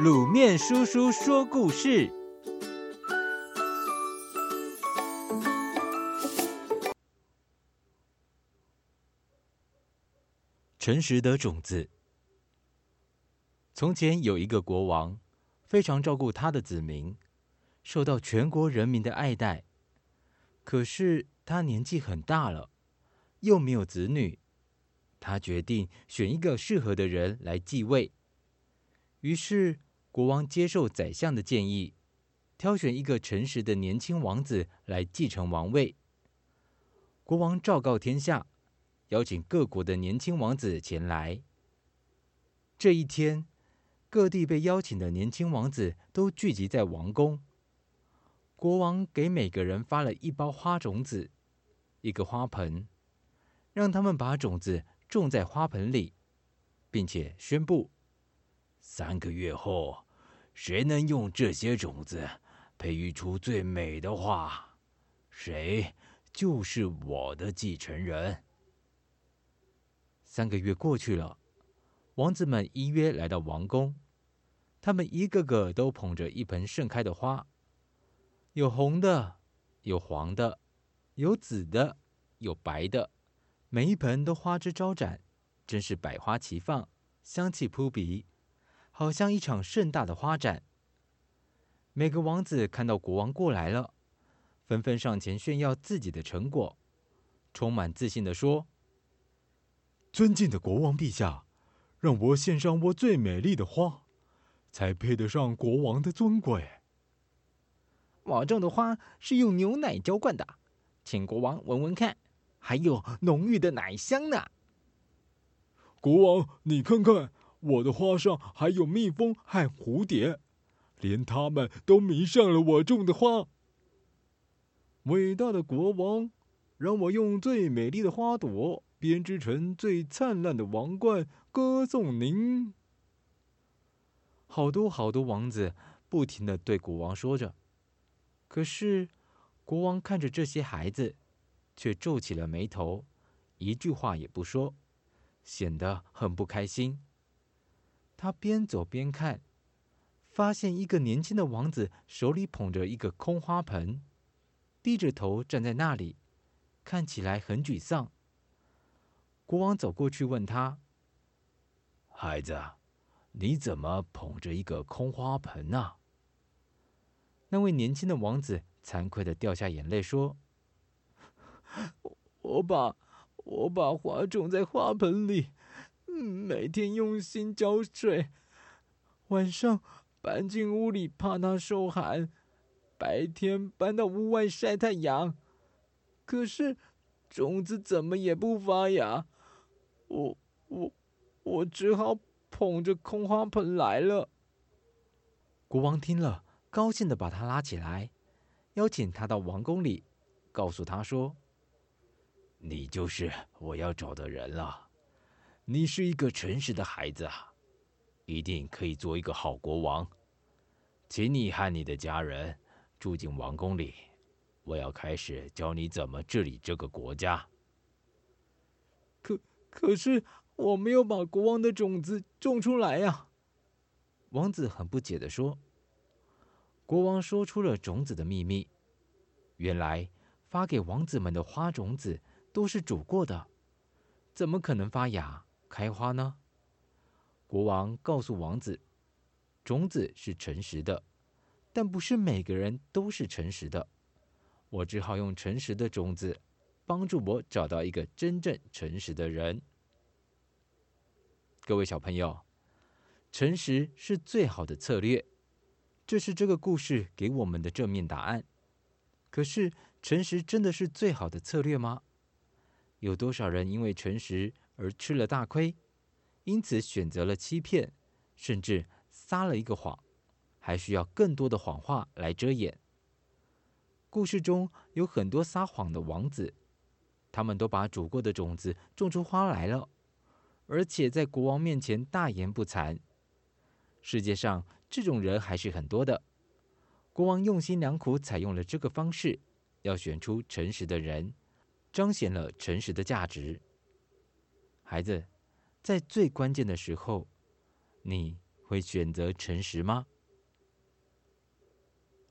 卤面叔叔说故事：诚实的种子。从前有一个国王，非常照顾他的子民，受到全国人民的爱戴。可是他年纪很大了，又没有子女，他决定选一个适合的人来继位。于是，国王接受宰相的建议，挑选一个诚实的年轻王子来继承王位。国王昭告天下，邀请各国的年轻王子前来。这一天，各地被邀请的年轻王子都聚集在王宫。国王给每个人发了一包花种子，一个花盆，让他们把种子种在花盆里，并且宣布。三个月后，谁能用这些种子培育出最美的花，谁就是我的继承人。三个月过去了，王子们依约来到王宫，他们一个个都捧着一盆盛开的花，有红的，有黄的，有紫的，有白的，每一盆都花枝招展，真是百花齐放，香气扑鼻。好像一场盛大的花展。每个王子看到国王过来了，纷纷上前炫耀自己的成果，充满自信地说：“尊敬的国王陛下，让我献上我最美丽的花，才配得上国王的尊贵。我种的花是用牛奶浇灌的，请国王闻闻看，还有浓郁的奶香呢。国王，你看看。”我的花上还有蜜蜂和蝴蝶，连他们都迷上了我种的花。伟大的国王，让我用最美丽的花朵编织成最灿烂的王冠，歌颂您。好多好多王子不停的对国王说着，可是国王看着这些孩子，却皱起了眉头，一句话也不说，显得很不开心。他边走边看，发现一个年轻的王子手里捧着一个空花盆，低着头站在那里，看起来很沮丧。国王走过去问他：“孩子，你怎么捧着一个空花盆呢？”那位年轻的王子惭愧的掉下眼泪说：“ 我把我把花种在花盆里。”每天用心浇水，晚上搬进屋里怕它受寒，白天搬到屋外晒太阳。可是种子怎么也不发芽，我我我只好捧着空花盆来了。国王听了，高兴的把他拉起来，邀请他到王宫里，告诉他说：“你就是我要找的人了。”你是一个诚实的孩子啊，一定可以做一个好国王。请你和你的家人住进王宫里，我要开始教你怎么治理这个国家。可可是我没有把国王的种子种出来呀！王子很不解地说。国王说出了种子的秘密：原来发给王子们的花种子都是煮过的，怎么可能发芽？开花呢？国王告诉王子，种子是诚实的，但不是每个人都是诚实的。我只好用诚实的种子，帮助我找到一个真正诚实的人。各位小朋友，诚实是最好的策略，这是这个故事给我们的正面答案。可是，诚实真的是最好的策略吗？有多少人因为诚实而吃了大亏，因此选择了欺骗，甚至撒了一个谎，还需要更多的谎话来遮掩。故事中有很多撒谎的王子，他们都把煮过的种子种出花来了，而且在国王面前大言不惭。世界上这种人还是很多的。国王用心良苦，采用了这个方式，要选出诚实的人。彰显了诚实的价值。孩子，在最关键的时候，你会选择诚实吗？